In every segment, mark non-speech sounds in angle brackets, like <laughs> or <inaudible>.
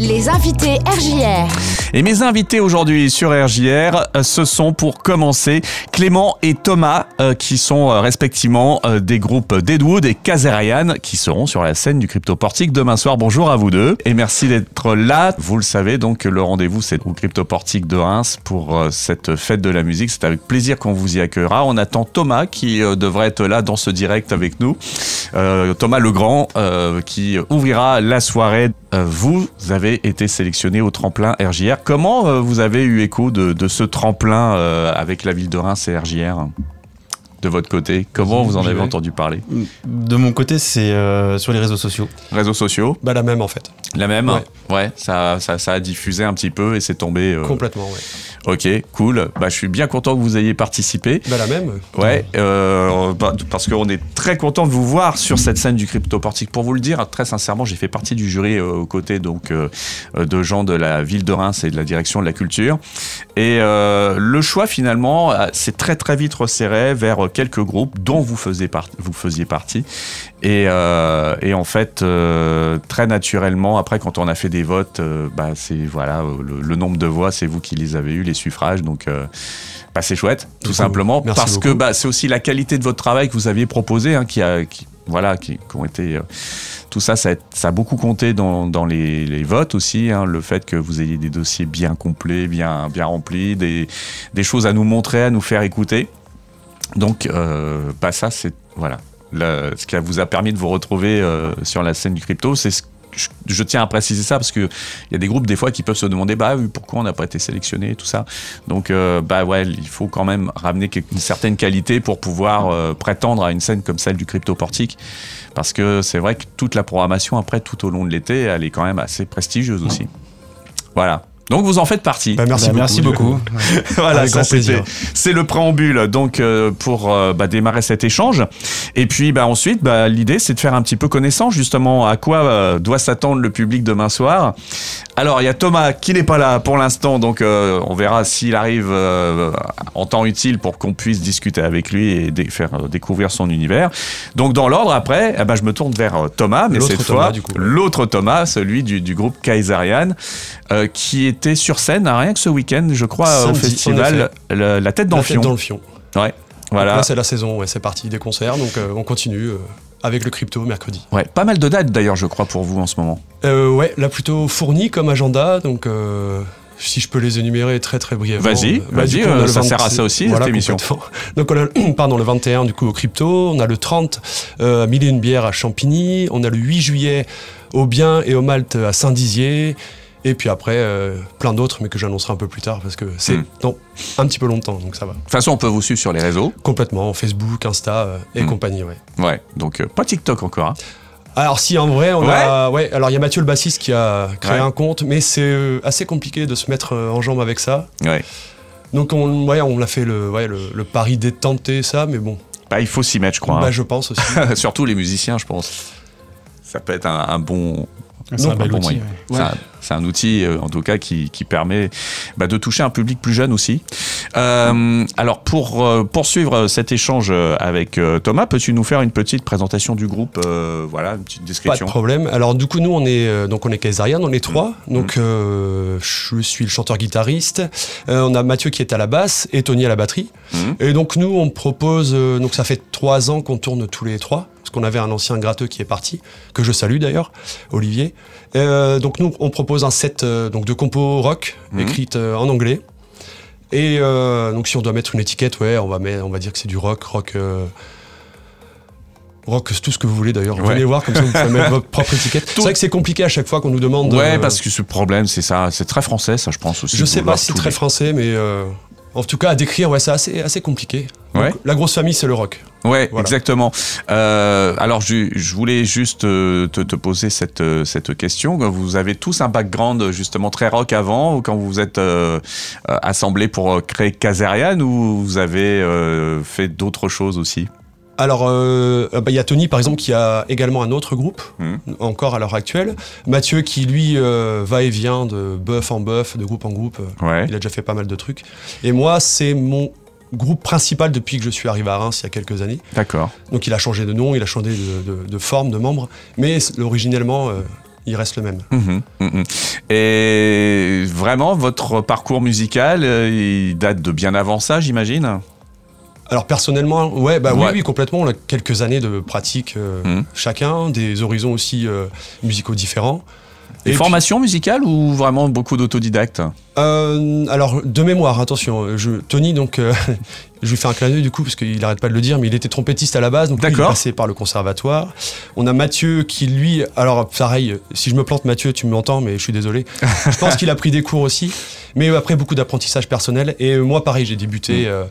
Les invités RJR. Et mes invités aujourd'hui sur RJR, euh, ce sont pour commencer Clément et Thomas, euh, qui sont euh, respectivement des groupes Deadwood et Kazerian, qui seront sur la scène du Crypto Portique demain soir. Bonjour à vous deux et merci d'être là. Vous le savez, donc le rendez-vous c'est au Crypto Portique de Reims pour cette fête de la musique. C'est avec plaisir qu'on vous y accueillera. On attend Thomas qui devrait être là dans ce direct avec nous. Thomas Legrand qui ouvrira la soirée. Euh, vous avez été sélectionné au tremplin RJR. Comment euh, vous avez eu écho de, ce tremplin euh, avec la ville de Reims et RJR de votre côté Comment vous en avez entendu parler De mon côté, c'est euh, sur les réseaux sociaux. Réseaux sociaux Bah la même en fait. La même Ouais. Ouais, ça, ça, ça a diffusé un petit peu et c'est tombé. euh, Complètement, ouais. Ok, cool. Bah, je suis bien content que vous ayez participé. Bah la même. Ouais, euh, bah, parce qu'on est très content de vous voir sur cette scène du Crypto Portique. Pour vous le dire, très sincèrement, j'ai fait partie du jury aux côtés donc de gens de la ville de Reims et de la direction de la culture. Et le choix finalement s'est très très vite resserré vers quelques groupes dont vous faisiez, par- vous faisiez partie. Et, euh, et en fait, euh, très naturellement, après, quand on a fait des votes, euh, bah, c'est voilà, le, le nombre de voix, c'est vous qui les avez eu, les suffrages. Donc, bah, c'est chouette, tout simplement, Merci parce que bah, c'est aussi la qualité de votre travail que vous aviez proposé, hein, qui a, qui, voilà, qui, qui ont été. tout ça, ça a, ça a beaucoup compté dans, dans les, les votes aussi. hein, le fait que vous ayez des dossiers bien complets, bien, bien remplis, des, des choses à nous montrer, à nous faire écouter. Donc, euh, bah, ça, c'est voilà, le- ce qui vous a permis de vous retrouver euh, sur la scène du crypto. C'est ce je, je tiens à préciser ça parce que il y a des groupes des fois qui peuvent se demander bah pourquoi on n'a pas été sélectionné et tout ça. Donc euh, bah ouais, il faut quand même ramener une certaine qualité pour pouvoir euh, prétendre à une scène comme celle du crypto portique parce que c'est vrai que toute la programmation après tout au long de l'été, elle est quand même assez prestigieuse aussi. Voilà. Donc vous en faites partie. Bah, merci Bah, beaucoup. merci beaucoup. <laughs> voilà, Avec ça, grand c'était- plaisir. C'est le préambule donc euh, pour euh, bah, démarrer cet échange. Et puis bah, ensuite, bah, l'idée c'est de faire un petit peu connaissance justement à quoi euh, doit s'attendre le public demain soir. Alors il y a Thomas qui n'est pas là pour l'instant, donc euh, on verra s'il arrive euh, en temps utile pour qu'on puisse discuter avec lui et dé- faire euh, découvrir son univers. Donc dans l'ordre après, eh ben, je me tourne vers Thomas, mais cette Thomas, fois l'autre Thomas, celui du, du groupe Kaiserian, euh, qui était sur scène hein, rien que ce week-end, je crois, au Samedi, festival le- La Tête dans La le tête Fion. dans le fion. Ouais, voilà. Là c'est la saison, ouais, c'est parti des concerts, donc euh, on continue euh, avec le crypto mercredi. Ouais, pas mal de dates d'ailleurs, je crois, pour vous en ce moment. Euh, ouais, là plutôt fourni comme agenda, donc euh, si je peux les énumérer très très brièvement. Vas-y, Euh, vas-y, euh, le ça 20 sert à ça aussi, cette émission. <laughs> Donc on a le- <clears throat> pardon, le 21 du coup au crypto, on a le 30 euh, à Mille et une bière à Champigny, on a le 8 juillet au Bien et au Malte à Saint-Dizier. Et puis après, euh, plein d'autres, mais que j'annoncerai un peu plus tard parce que c'est dans un petit peu longtemps, donc ça va. De toute façon, on peut vous suivre sur les réseaux. Complètement, Facebook, Insta euh, et Hmm. compagnie, ouais. Ouais, donc euh, pas TikTok encore. hein. Alors si en vrai on Ouais. a ouais alors il y a Mathieu le bassiste qui a créé Ouais. un compte mais c'est euh, assez compliqué de se mettre euh, en jambe avec ça Ouais. donc on ouais on a fait le ouais, le, le pari de tenter ça mais bon Bah, il faut s'y mettre, je crois. bah hein. je pense aussi <laughs> Surtout les musiciens, je pense. Ça peut être un, un bon. C'est un un bel bon outil. moyen. ouais. C'est un- outil, euh, en tout cas, qui, qui permet bah, de toucher un public plus jeune aussi. Euh, alors, pour euh, poursuivre cet échange avec euh, Thomas, peux-tu nous faire une petite présentation du groupe Voilà, une petite pas de description. problème alors du coup nous on est donc on est Kaisarian on est trois Mmh. donc euh, je suis le chanteur guitariste Euh, on a Mathieu qui est à la basse et Tony à la batterie Mhm. et donc nous on propose donc ça fait trois ans qu'on tourne tous les trois parce qu'on avait un ancien gratteux qui est parti que je salue d'ailleurs Olivier donc nous on propose un set euh, donc de compos rock Mhm. écrites euh, en anglais et euh, donc si on doit mettre une étiquette ouais on va mettre, on va dire que c'est du rock rock Rock, tout ce que vous voulez d'ailleurs. Ouais. Venez voir, comme ça vous pouvez mettre votre propre <laughs> étiquette. C'est vrai que c'est compliqué à chaque fois qu'on nous demande. Ouais, euh, parce que ce problème, c'est ça. C'est très français, ça, je pense aussi. Je sais pas si c'est très les- français, mais euh, en tout cas à décrire, ouais, c'est assez, assez compliqué. Donc, Ouais. La grosse famille, c'est le rock. Ouais, Voilà. exactement. Euh, alors, je, je voulais juste euh, te, te poser cette, euh, cette question. Vous avez tous un background justement très rock avant, ou quand vous vous êtes euh, assemblés pour créer Kazerian, ou vous avez euh, fait d'autres choses aussi? Alors, euh, bah, il y a Tony, par exemple, qui a également un autre groupe, Mhm. encore à l'heure actuelle. Mathieu, qui lui euh, va et vient de bœuf en bœuf, de groupe en groupe. Ouais. Il a déjà fait pas mal de trucs. Et moi, c'est mon groupe principal depuis que je suis arrivé à Reims il y a quelques années. D'accord. Donc il a changé de nom, il a changé de, de- de forme, de membres, mais originellement, euh, il reste le même. Mhm, mhm. Et vraiment, votre parcours musical, euh, il date de bien avant ça, j'imagine? Alors personnellement, ouais, bah Ouais. oui, oui, complètement. On a quelques années de pratique euh, Mhm. chacun, des horizons aussi euh, musicaux différents. Des formations musicales ou vraiment beaucoup d'autodidactes Euh, alors, de mémoire, attention, je, Tony, donc, euh, <laughs> je lui fais un clin d'œil du coup, parce qu'il n'arrête pas de le dire, mais il était trompettiste à la base, donc lui, il est passé par le conservatoire. On a Mathieu qui, lui, alors pareil, si je me plante, Mathieu, tu m'entends, mais je suis désolé. <laughs> je pense qu'il a pris des cours aussi, mais après, beaucoup d'apprentissage personnel. Et euh, moi, pareil, j'ai débuté, Mm. euh,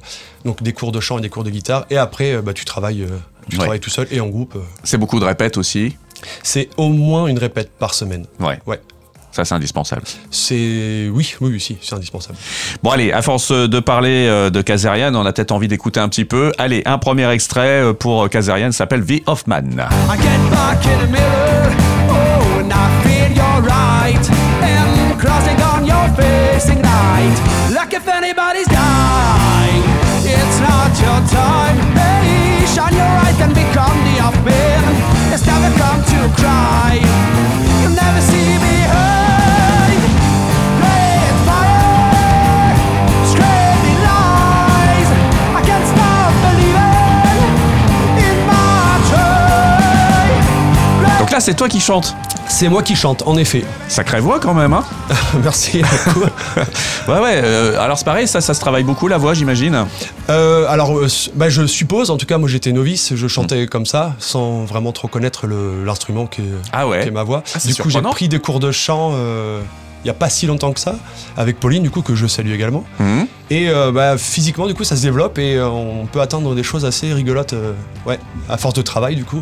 donc des cours de chant et des cours de guitare, et après, euh, bah, tu travailles. euh, tu Ouais. travailles tout seul et en groupe. euh. C'est beaucoup de répètes aussi C'est au moins une répète par semaine. Ouais. Ouais. Ça, c'est indispensable. C'est. Oui, oui, oui, si, c'est indispensable. Bon, allez, à force de parler euh, de Kazarian, on a peut-être envie d'écouter un petit peu. Allez, un premier extrait euh, pour Kazarian s'appelle The Hoffman. I get back in the mirror, oh, and I feel you're right. And crossing on your facing right, like if anybody's dying. It's not your time. C'est toi qui chantes. C'est moi qui chante, en effet. Sacrée voix quand même, hein <laughs> Merci. <laughs> Ouais, ouais. euh, alors c'est pareil, ça, ça se travaille beaucoup la voix, j'imagine. Euh, alors, euh, bah, je suppose, en tout cas, moi j'étais novice, je chantais comme ça, sans vraiment trop connaître l'instrument qui, est- Ah ouais. qui est ma voix. Ah, du coup, j'ai pris des cours de chant euh, il y a pas si longtemps que ça, avec Pauline, du coup, que je salue également. Mhm. Et euh, bah, physiquement, du coup, ça se développe et euh, on peut atteindre des choses assez rigolotes, euh, ouais, à force de travail, du coup.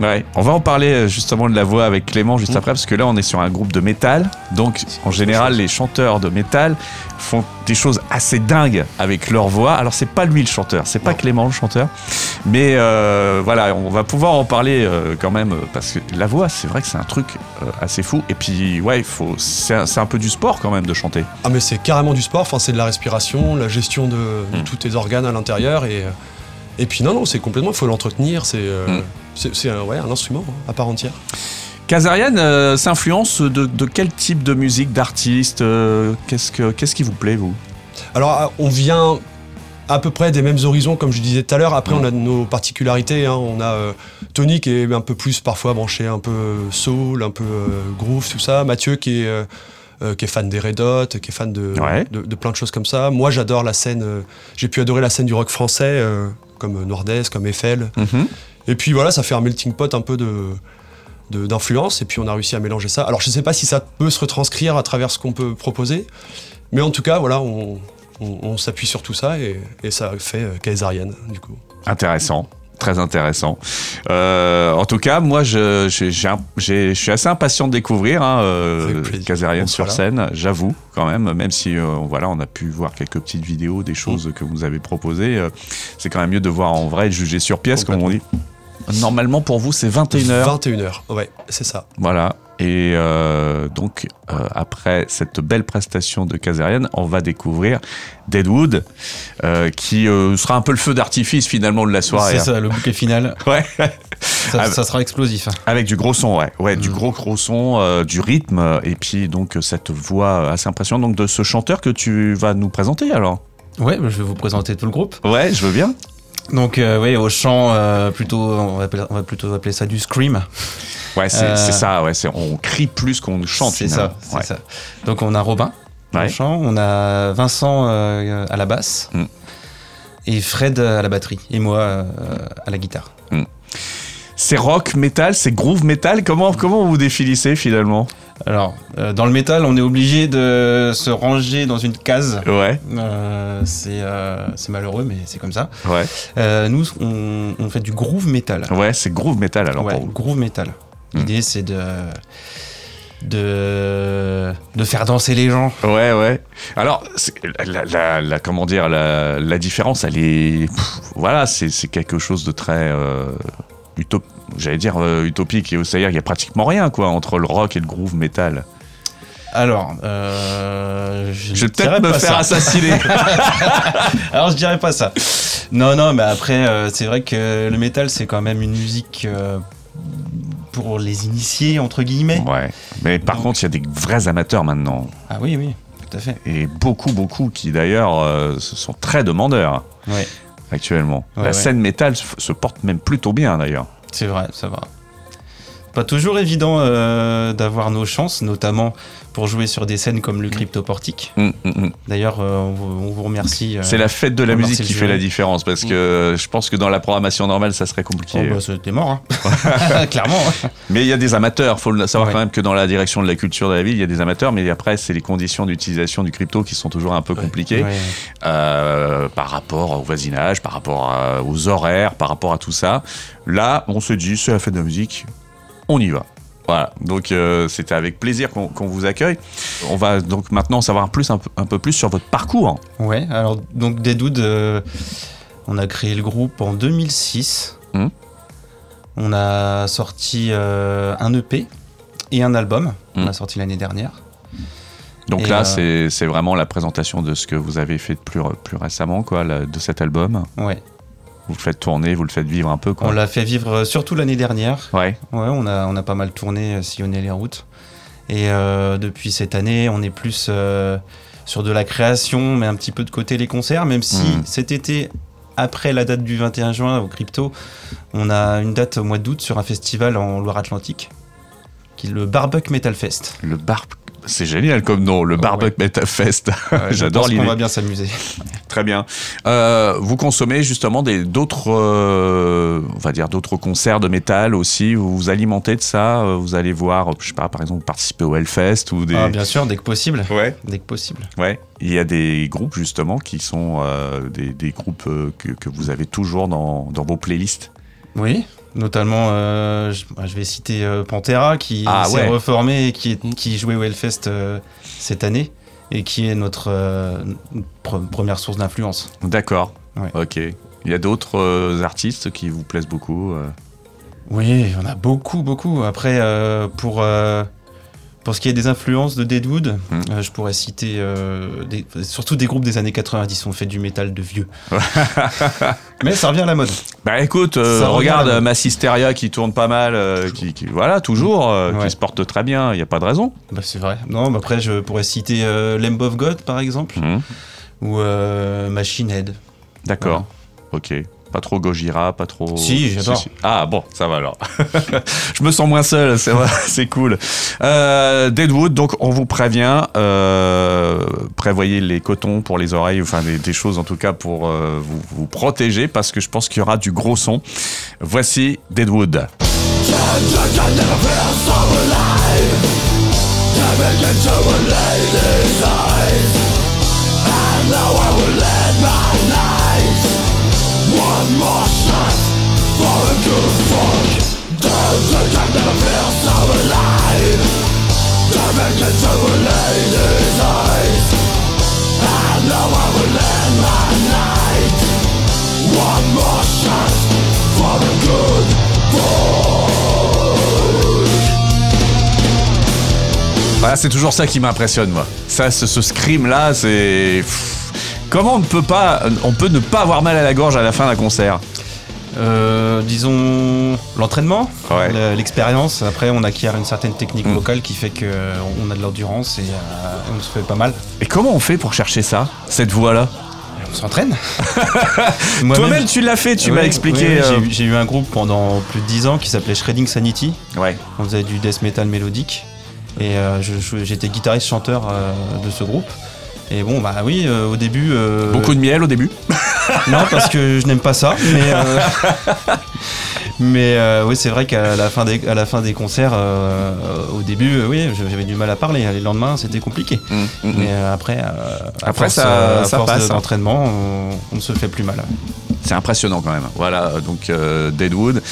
Ouais, on va en parler euh, justement de la voix avec Clément juste Mm. après, parce que là on est sur un groupe de métal. Donc en général, les chanteurs de métal font des choses assez dingues avec leur voix. Alors c'est pas lui le chanteur, c'est pas Non. Clément le chanteur, mais euh, voilà, on va pouvoir en parler euh, quand même, parce que la voix, c'est vrai que c'est un truc euh, assez fou. Et puis ouais, il faut, c'est un, peu du sport quand même de chanter. Ah, mais c'est carrément du sport, enfin, c'est de la respiration, la gestion de, de Mm. tous tes organes à l'intérieur et. Euh, Et puis non, non, c'est complètement, il faut l'entretenir, c'est euh, Mm. un, ouais, un instrument hein, à part entière. Kazarian euh, s'influence de, de quel type de musique, d'artiste euh, Qu'est-ce que qu'est-ce qui vous plaît vous? Alors, ah, on vient à peu près des mêmes horizons, comme je disais tout à l'heure. Après, on a nos particularités. hein. On a euh, Tony qui est un peu plus parfois branché, un peu soul, un peu euh, groove, tout ça. Mathieu qui est, euh, euh, qui est fan des Red Hot, qui est fan de, Ouais. de, de plein de choses comme ça. Moi, j'adore la scène. euh, J'ai pu adorer la scène du rock français, euh, comme Nordez, comme Eiffel. Mhm. Et puis voilà, ça fait un melting pot un peu de d'influence et puis on a réussi à mélanger ça. Alors je sais pas si ça peut se retranscrire à travers ce qu'on peut proposer, mais en tout cas voilà, on, on- on s'appuie sur tout ça et, et ça fait euh, Kaisarian du coup. Intéressant. Très intéressant. Euh, en tout cas, moi, je, j'ai- j'ai un- j'ai- je suis assez impatient de découvrir hein, euh. Kazarian sur scène, j'avoue, quand même, même si euh, voilà, on a pu voir quelques petites vidéos, des choses que vous nous avez proposées. euh, c'est quand même mieux de voir en vrai et de juger sur pièce, comme on dit. Normalement, pour vous, c'est 21h. 21h, ouais, c'est ça. Voilà. Et euh, donc, euh, après cette belle prestation de Kazarian, on va découvrir Deadwood, euh, qui sera un peu le feu d'artifice finalement de la soirée. C'est hein. ça, le bouquet final. <laughs> Ouais. Ça, ça sera explosif. Avec du gros son, ouais. Ouais, du Mm. gros gros son, du rythme, et puis donc cette voix assez impressionnante donc, de ce chanteur que tu vas nous présenter alors? Ouais, je vais vous présenter tout le groupe. Ouais, je veux bien. Donc, euh, ouais, au chant, euh, plutôt, on va, appeler, on va plutôt appeler ça du scream. Ouais, c'est Euh, ça, ouais. On crie plus qu'on chante C'est ça, c'est Ouais. ça. Donc, on a Robin Ouais. au chant, on a Vincent à la basse Mm. et Fred à la batterie et moi à la guitare. C'est rock, metal, c'est groove metal? Comment, comment vous définissez finalement? Alors, euh, dans le métal, on est obligé de se ranger dans une case. Ouais, Euh, c'est euh, c'est malheureux, mais c'est comme ça. ouais. Nous, on, on fait du groove metal. Ouais, c'est groove metal alors Ouais, pour vous. groove metal. Hmm. L'idée, c'est de, de de faire danser les gens. Ouais, ouais. Alors, la, la- la- comment dire, la, la différence, elle est, pff, voilà, c'est c'est quelque chose de très utop, j'allais dire euh, utopique. et C'est-à-dire, qu'il y a pratiquement rien, quoi, entre le rock et le groove metal. Alors, euh, je, Je vais peut-être me faire ça. assassiner. <laughs> Alors, je dirais pas ça. Non, non, mais après, euh, c'est vrai que le métal, c'est quand même une musique euh, pour les initiés, entre guillemets. Ouais. Mais par Donc- contre, il y a des vrais amateurs maintenant. Ah oui, oui, tout à fait. Et beaucoup, beaucoup qui d'ailleurs sont très demandeurs Ouais, actuellement. Ouais, la ouais. scène métal se porte même plutôt bien d'ailleurs. C'est vrai, ça va. Pas toujours évident euh, d'avoir nos chances, notamment pour jouer sur des scènes comme le Cryptoportique. Hum, hum, hum. D'ailleurs, euh, on, vous, on vous remercie. euh, C'est la fête de la musique qui fait la différence parce que je pense que dans la programmation normale, ça serait compliqué. Oh, bah, c'était mort, hein. <laughs> clairement. hein. Mais il y a des amateurs. faut le savoir Ouais. quand même que dans la direction de la culture de la ville, il y a des amateurs. Mais après, c'est les conditions d'utilisation du crypto qui sont toujours un peu compliquées Ouais. par rapport au voisinage, par rapport à- aux horaires, par rapport à tout ça. Là, on se dit, c'est la fête de la musique, on y va. Voilà, donc euh, c'était avec plaisir qu'on vous accueille. On va donc maintenant en savoir plus, un, peu, un peu plus sur votre parcours. Ouais, alors donc Deadwood, euh, on a créé le groupe en 2006. Mhm. On a sorti euh, un EP et un album. On Mhm. a sorti l'année dernière. Donc Et, là, c'est c'est vraiment la présentation de ce que vous avez fait de plus, plus récemment, quoi, de cet album. Ouais. Vous le faites tourner, vous le faites vivre un peu, quoi. On l'a fait vivre euh, surtout l'année dernière. Ouais. Ouais, on a, on a pas mal tourné, euh, sillonné les routes. Et euh, depuis cette année, on est plus euh, sur de la création, mais un petit peu de côté les concerts, même si Mhm. cet été, après la date du 21 juin au Crypto, on a une date au mois d'août sur un festival en Loire-Atlantique, qui est le Barbuck Metal Fest. Le bar, c'est génial comme nom, le Barbuck Metal Fest. <laughs> Je J'adore pense qu'on l'idée. va bien s'amuser. Très bien. Euh, vous consommez justement d'autres, euh, on va dire d'autres concerts de métal aussi. Vous vous alimentez de ça. euh, Vous allez voir, je sais pas, par exemple, participer au Hellfest ou des. Ah, bien sûr, dès que possible. Ouais. Dès que possible. Ouais. Il y a des groupes justement qui sont euh, des, des groupes que, que vous avez toujours dans, dans vos playlists? Oui, notamment, euh, je, bah, je vais citer euh, Pantera qui Ah, s'est ouais. reformé et qui, qui jouait au Hellfest euh, cette année et qui est notre pre- première source d'influence. D'accord. Ouais. Ok. Il y a d'autres artistes qui vous plaisent beaucoup. Oui, on a beaucoup, beaucoup. Après, pour, pour ce qui est des influences de Deadwood, Hmm. euh, je pourrais citer euh, des- surtout des groupes des années 90. On fait du métal de vieux. <laughs> Mais ça revient à la mode. Bah écoute, euh, regarde euh, Massisteria qui tourne pas mal, qui, qui- voilà toujours, Ouais. qui se porte très bien. Il n'y a pas de raison. Bah, c'est vrai. Non, mais après, je pourrais citer Lamb of God, par exemple, Mhm. ou Machine Head. D'accord. Ok. Pas trop Gojira, pas trop. Si, j'adore. Ah bon, ça va alors. <laughs> Je me sens moins seul, c'est vrai, <laughs> c'est cool. Euh, Deadwood, donc on vous prévient, euh, prévoyez les cotons pour les oreilles, enfin des, des choses en tout cas pour euh, vous, vous protéger parce que je pense qu'il y aura du gros son. Voici Deadwood. Voilà, c'est toujours ça qui m'impressionne, moi. Ça, ce, ce scream-là, c'est. Comment on peut pas, on peut ne pas avoir mal à la gorge à la fin d'un concert? Euh, disons l'entraînement, Ouais. l'expérience. Après, on acquiert une certaine technique Mm. vocale qui fait qu'on a de l'endurance et euh, on se fait pas mal. Et comment on fait pour chercher ça, cette voix-là On s'entraîne. <laughs> Toi-même, tu l'as fait, tu m'as expliqué. euh, j'ai eu- un groupe pendant plus de 10 ans qui s'appelait Shredding Sanity. Ouais. On faisait du death metal mélodique. Et euh, j'étais guitariste-chanteur euh, de ce groupe. Et bon, bah oui, euh, au début. euh, Beaucoup de miel au début. <laughs> Non, parce que je n'aime pas ça. Mais, euh, <laughs> mais euh, oui, c'est vrai qu'à la fin des, à la fin des concerts, euh, au début, oui, j'avais du mal à parler. Les lendemains, c'était compliqué. Mm, mm, mm. Mais après, à Après, force, ça- à ça force passe, hein. d'entraînement, on, ne se fait plus mal. C'est impressionnant quand même. Voilà, donc Deadwood.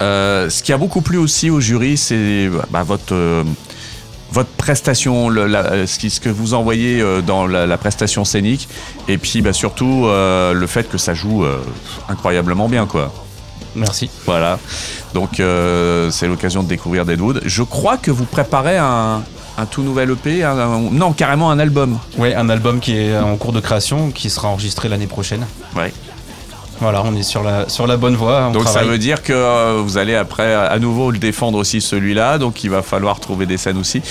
Ce qui a beaucoup plu aussi au jury, c'est bah, votre, votre prestation, le- la- ce, qui- ce que vous envoyez euh, dans la, la prestation scénique, et puis bah, surtout euh, le fait que ça joue euh, incroyablement bien, quoi. Merci. Voilà. Donc euh, c'est l'occasion de découvrir Deadwood. Je crois que vous préparez un, un tout nouvel EP, un- un- non carrément un album. Ouais, un album qui est en cours de création, qui sera enregistré l'année prochaine. Ouais. Voilà, on est sur la, sur la bonne voie. on Donc ça veut dire que euh, vous allez après à nouveau le défendre aussi celui-là, donc il va falloir trouver des scènes aussi.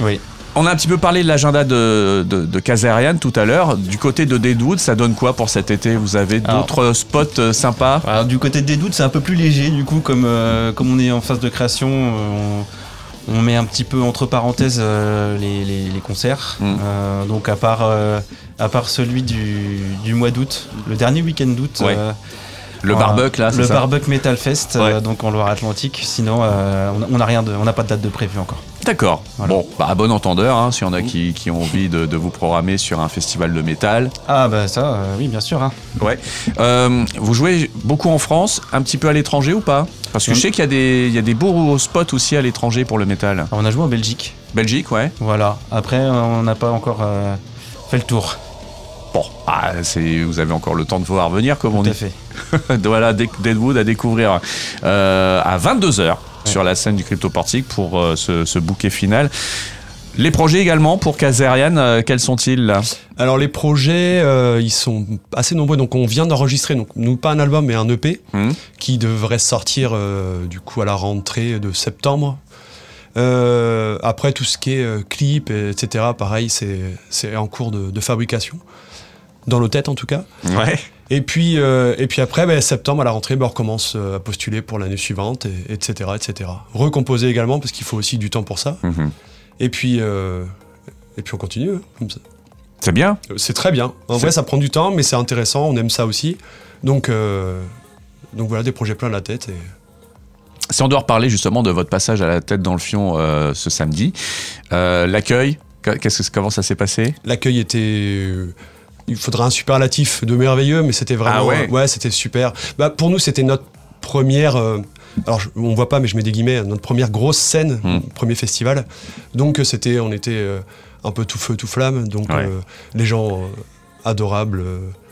Oui. On a un petit peu parlé de l'agenda de, de, de Kazarian tout à l'heure. Du côté de Deadwood, ça donne quoi pour cet été? Vous avez d'autres spots euh, sympas? Alors, du côté des doutes, c'est un peu plus léger, du coup, comme, euh, comme on est en phase de création, euh, on, on met un petit peu entre parenthèses euh, les, les- les concerts. Mm. Euh, donc, à part, euh, à part celui du, du mois d'août, le dernier week-end d'août, Ouais. euh, Le barbecue là, c'est le ça Barbuck Metal Fest, euh, donc en Loire-Atlantique. Sinon, euh, on- on n'a rien de, on n'a pas de date de prévu encore. D'accord. Voilà. Bon, bah, à bon entendeur, hein, s'il y en a qui, qui ont envie de, de vous programmer sur un festival de métal. Ah bah ça, euh, oui, bien sûr. hein. Ouais. Vous jouez beaucoup en France, un petit peu à l'étranger ou pas? Parce que je Mm. sais qu'il y, a des- il y a des beaux spots aussi à l'étranger pour le métal. Alors, on a joué en Belgique. Belgique, ouais. Voilà. Après, on n'a pas encore fait le tour. Bon, ah, vous avez encore le temps de voir venir, comme on Tout à dit. fait. <laughs> voilà, Dead- Deadwood à découvrir euh, à 22h sur la scène du Crypto Portique pour euh, ce, ce bouquet final. Les projets également pour Kazarian, euh, quels sont-ils Alors les projets, ils sont assez nombreux. Donc on vient d'enregistrer, donc nous pas un album mais un EP Hmm qui devrait sortir du coup à la rentrée de septembre. Après tout ce qui est clip, et etc. Pareil, c'est c'est en cours de, de fabrication dans nos têtes en tout cas. Ouais. Et puis euh, et puis après, ben, septembre à la rentrée, ben, on recommence euh, à postuler pour l'année suivante, et, etc., etc. Recomposer également parce qu'il faut aussi du temps pour ça. Mhm. Et puis euh, et puis on continue. hein, comme ça. C'est bien. C'est très bien. En vrai, ça prend du temps, mais c'est intéressant. On aime ça aussi. Donc, euh, donc voilà, des projets plein la tête. Et... Si on doit reparler justement de votre passage à la tête dans le fion ce samedi, l'accueil, comment ça s'est passé? L'accueil était. Il faudra un superlatif de merveilleux, mais c'était vraiment. Ah ouais euh, c'était super. Bah, pour nous, c'était notre première. euh, alors, je- on voit pas, mais je mets des guillemets. Notre première grosse scène, Hmm. premier festival. Donc, euh, c'était, on était euh, un peu tout feu, tout flamme. Donc, Ouais. euh, les gens adorables.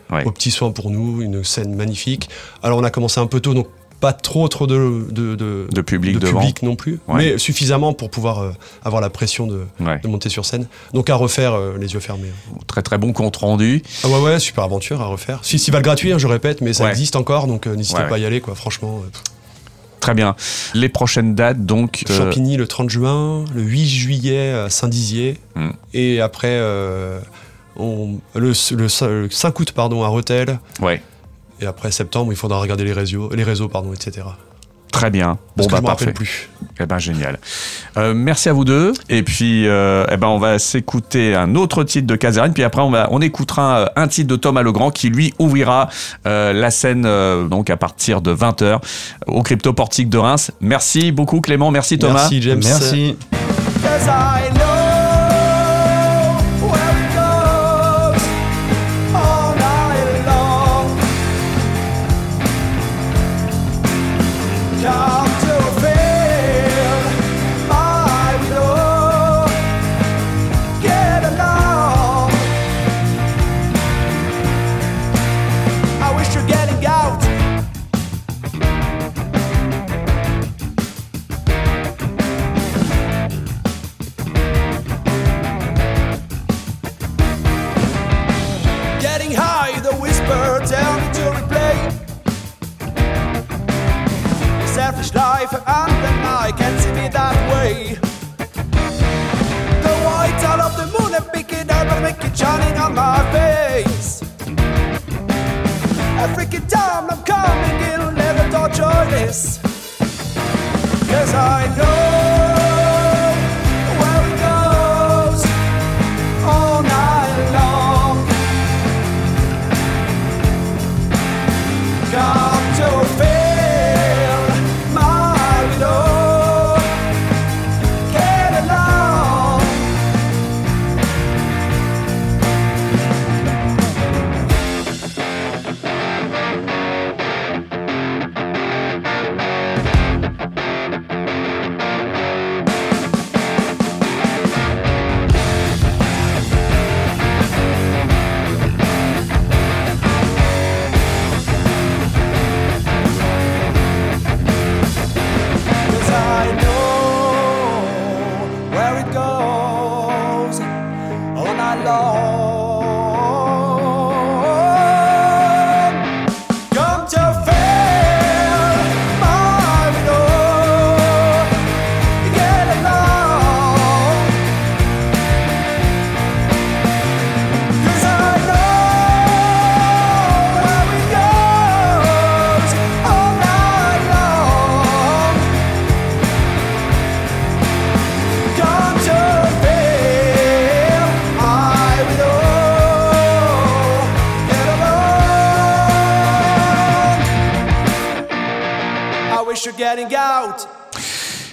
Ouais. aux petits soins pour nous, une scène magnifique. Alors on a commencé un peu tôt, donc pas trop trop de, de, de, De public de public non plus, Ouais. mais suffisamment pour pouvoir euh, avoir la pression de, Ouais. de monter sur scène. Donc à refaire euh, les yeux fermés. Très très bon compte rendu. Ah ouais ouais, super aventure à refaire. Festival gratuit, hein, je répète, mais ça Ouais. existe encore, donc euh, n'hésitez pas à y aller quoi. Franchement. Très bien. Les prochaines dates donc. Champigny le 30 juin, le 8 juillet à Saint-Dizier, Hmm. et après on, le, le, le 5 août pardon à Rotel. ouais. Et après septembre, il faudra regarder les réseaux, les réseaux pardon, etc. Très bien. Parce bon que bah je parfait. plus. Eh ben génial. Euh, merci à vous deux. Et puis euh, eh ben on va s'écouter un autre titre de Kazarine. Puis après on va on écoutera euh, un titre de Thomas Legrand qui lui ouvrira euh, la scène euh, donc à partir de 20h au Crypto Portique de Reims. Merci beaucoup Clément. Merci Thomas. Merci James. Merci.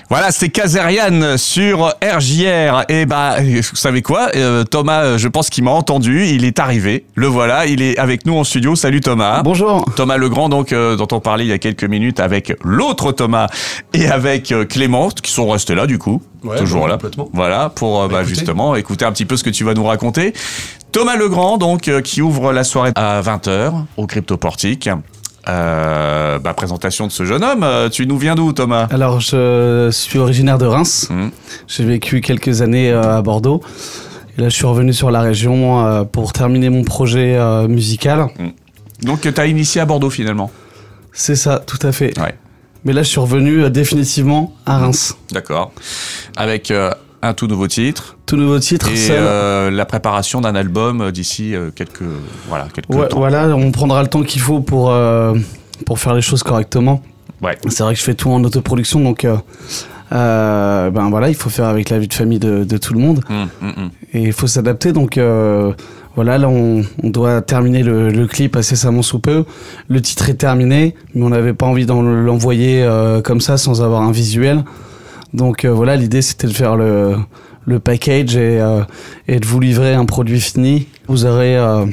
Voilà, c'était Kazarian sur RJR. Et bah, vous savez quoi Euh, Thomas, euh, je pense qu'il m'a entendu. Il est arrivé. Le voilà. Il est avec nous en studio. Salut Thomas. Bonjour. Thomas Legrand, donc, euh, dont on parlait il y a quelques minutes avec l'autre Thomas et avec euh, Clément, qui sont restés là du coup. Ouais, toujours là. complètement. Voilà, pour euh, bah, justement écouter un petit peu ce que tu vas nous raconter. Thomas Legrand, donc, euh, qui ouvre la soirée à 20h au Crypto Portique. Euh, bah, présentation de ce jeune homme. Euh, Tu nous viens d'où, Thomas? Alors, je suis originaire de Reims. Mhm. J'ai vécu quelques années euh, à Bordeaux. Et là, je suis revenu sur la région pour terminer mon projet musical. Donc, tu as initié à Bordeaux finalement? C'est ça, tout à fait. Ouais. Mais là, je suis revenu définitivement à Reims. D'accord. Avec euh, un tout nouveau titre Tout nouveau titre, et euh, la préparation d'un album euh, d'ici euh, quelques voilà quelques Ouais, temps. voilà, on prendra le temps qu'il faut pour, euh, pour faire les choses correctement. Ouais. C'est vrai que je fais tout en autoproduction, donc euh, ben voilà, il faut faire avec la vie de famille de, de tout le monde. Hum, hum, hum. Et il faut s'adapter, donc voilà, là on, on doit terminer le, le clip incessamment sous peu. Le titre est terminé, mais on n'avait pas envie d'en l'envoyer comme ça sans avoir un visuel. Donc euh, voilà, l'idée c'était de faire le, le package et, euh, et de vous livrer un produit fini. Vous aurez euh,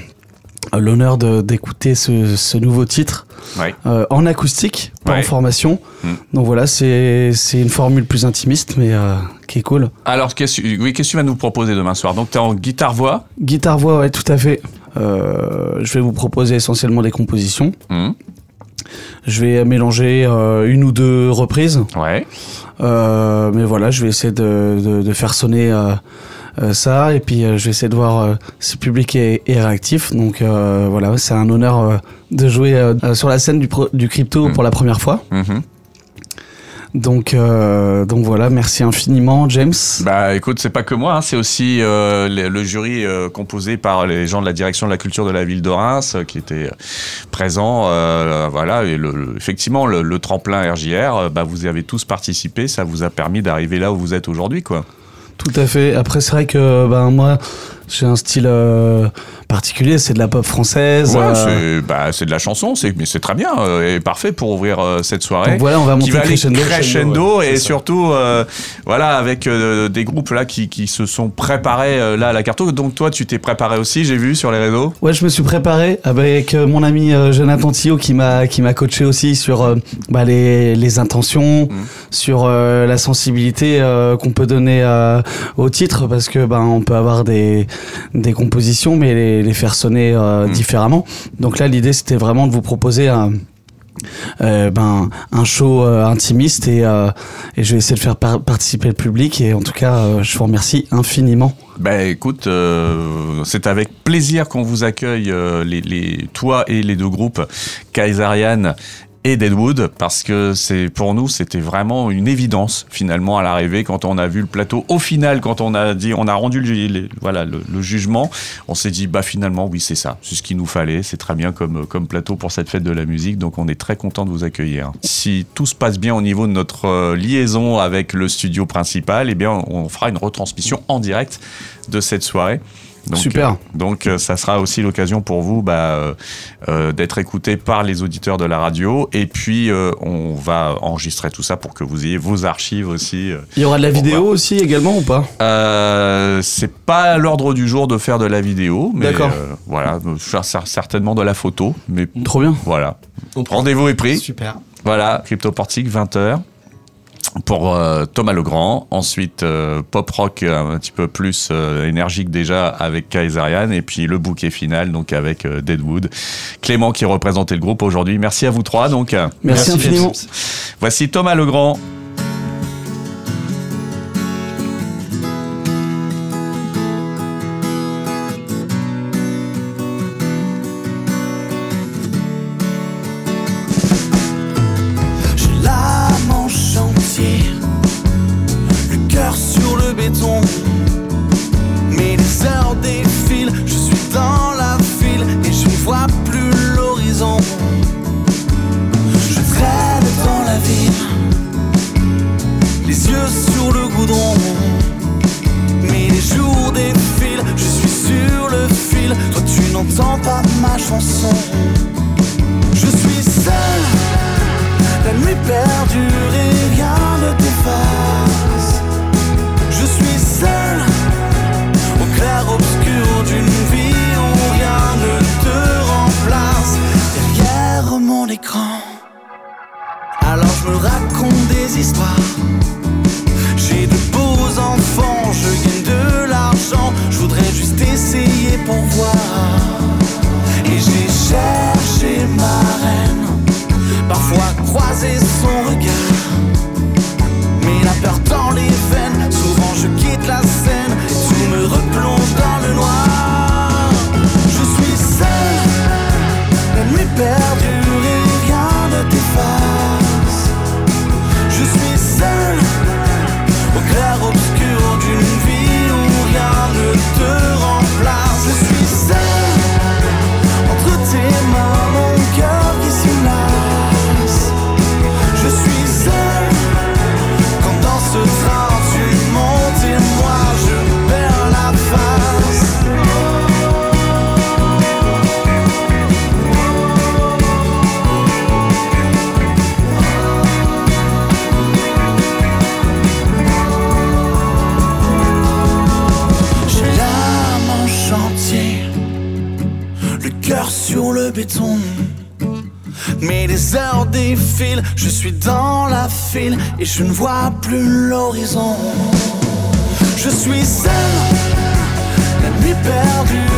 l'honneur de- d'écouter ce, ce nouveau titre Ouais. euh, en acoustique, pas Ouais. en formation. Mm. Donc voilà, c'est une formule plus intimiste, mais euh, qui est cool. Alors qu'est-ce que- oui, qu'est-ce que tu vas nous proposer demain soir? Donc tu es en guitare voix. Guitare-voix, ouais, tout à fait. Euh, je vais vous proposer essentiellement des compositions. Hum, Je vais mélanger euh, une ou deux reprises. Ouais. Euh, mais voilà, je vais essayer de, de, de faire sonner euh, ça. Et puis, je vais essayer de voir si le public est, est réactif. Donc, voilà, c'est un honneur de jouer sur la scène du, pro- du crypto Mm. pour la première fois. Mhm. Donc, euh, donc voilà, merci infiniment, James. Bah écoute, c'est pas que moi, hein, c'est aussi euh, le, le jury euh, composé par les gens de la direction de la culture de la ville de Reims euh, qui étaient euh, présents. euh, voilà, et le, le- effectivement, le, le tremplin RJR, bah, vous y avez tous participé, ça vous a permis d'arriver là où vous êtes aujourd'hui, quoi. Tout à fait. Après, c'est vrai que ben, moi, j'ai un style euh, particulier, c'est de la pop française. Ouais, euh, c'est bah, c'est de la chanson, mais c'est très bien euh, et parfait pour ouvrir cette soirée. donc voilà, on va qui monter va aller crescendo. crescendo ouais, et surtout voilà avec des groupes là qui, qui se sont préparés là à la carto donc toi tu t'es préparé aussi j'ai vu sur les réseaux Ouais, je me suis préparé avec mon ami Jonathan Tillot qui m'a qui m'a coaché aussi sur bah, les, les intentions, Mhm. sur la sensibilité qu'on peut donner au titre parce que ben on peut avoir des des compositions mais les, les faire sonner euh, Mhm. différemment. Donc là l'idée c'était vraiment de vous proposer un euh, ben un show euh, intimiste et, euh, et je vais essayer de faire par- participer le public et en tout cas je vous remercie infiniment. Ben écoute, c'est avec plaisir qu'on vous accueille, les, les, toi et les deux groupes, Kaisarian et Deadwood, parce que c'est pour nous c'était vraiment une évidence finalement à l'arrivée quand on a vu le plateau. Au final, quand on a dit, on a rendu le, voilà le, le jugement, on s'est dit bah finalement oui c'est ça, c'est ce qu'il nous fallait, c'est très bien comme comme plateau pour cette fête de la musique, donc on est très content de vous accueillir. Si tout se passe bien au niveau de notre euh, liaison avec le studio principal, eh bien on fera une retransmission en direct de cette soirée. Donc, Super. euh, donc euh, ça sera aussi l'occasion pour vous bah, euh, d'être écouté par les auditeurs de la radio et puis on va enregistrer tout ça pour que vous ayez vos archives aussi. Il y aura de la vidéo aussi également ou pas? C'est pas à l'ordre du jour de faire de la vidéo, mais D'accord. voilà, certainement de la photo, mais Trop bien. voilà. Rendez-vous est pris. Super. Voilà, Crypto Portique, 20h. Pour euh, Thomas Legrand, ensuite euh, pop rock euh, un petit peu plus euh, énergique déjà avec Kaisarian et puis le bouquet final donc avec euh, Deadwood. Clément qui représentait le groupe aujourd'hui. Merci à vous trois donc. Merci, infiniment. Voici Thomas Legrand. suis perdu et rien ne t'efface. Je suis seul au clair-obscur d'une vie où rien ne te remplace. Derrière mon écran. et je ne vois plus l'horizon. Je suis seul, la nuit perdue.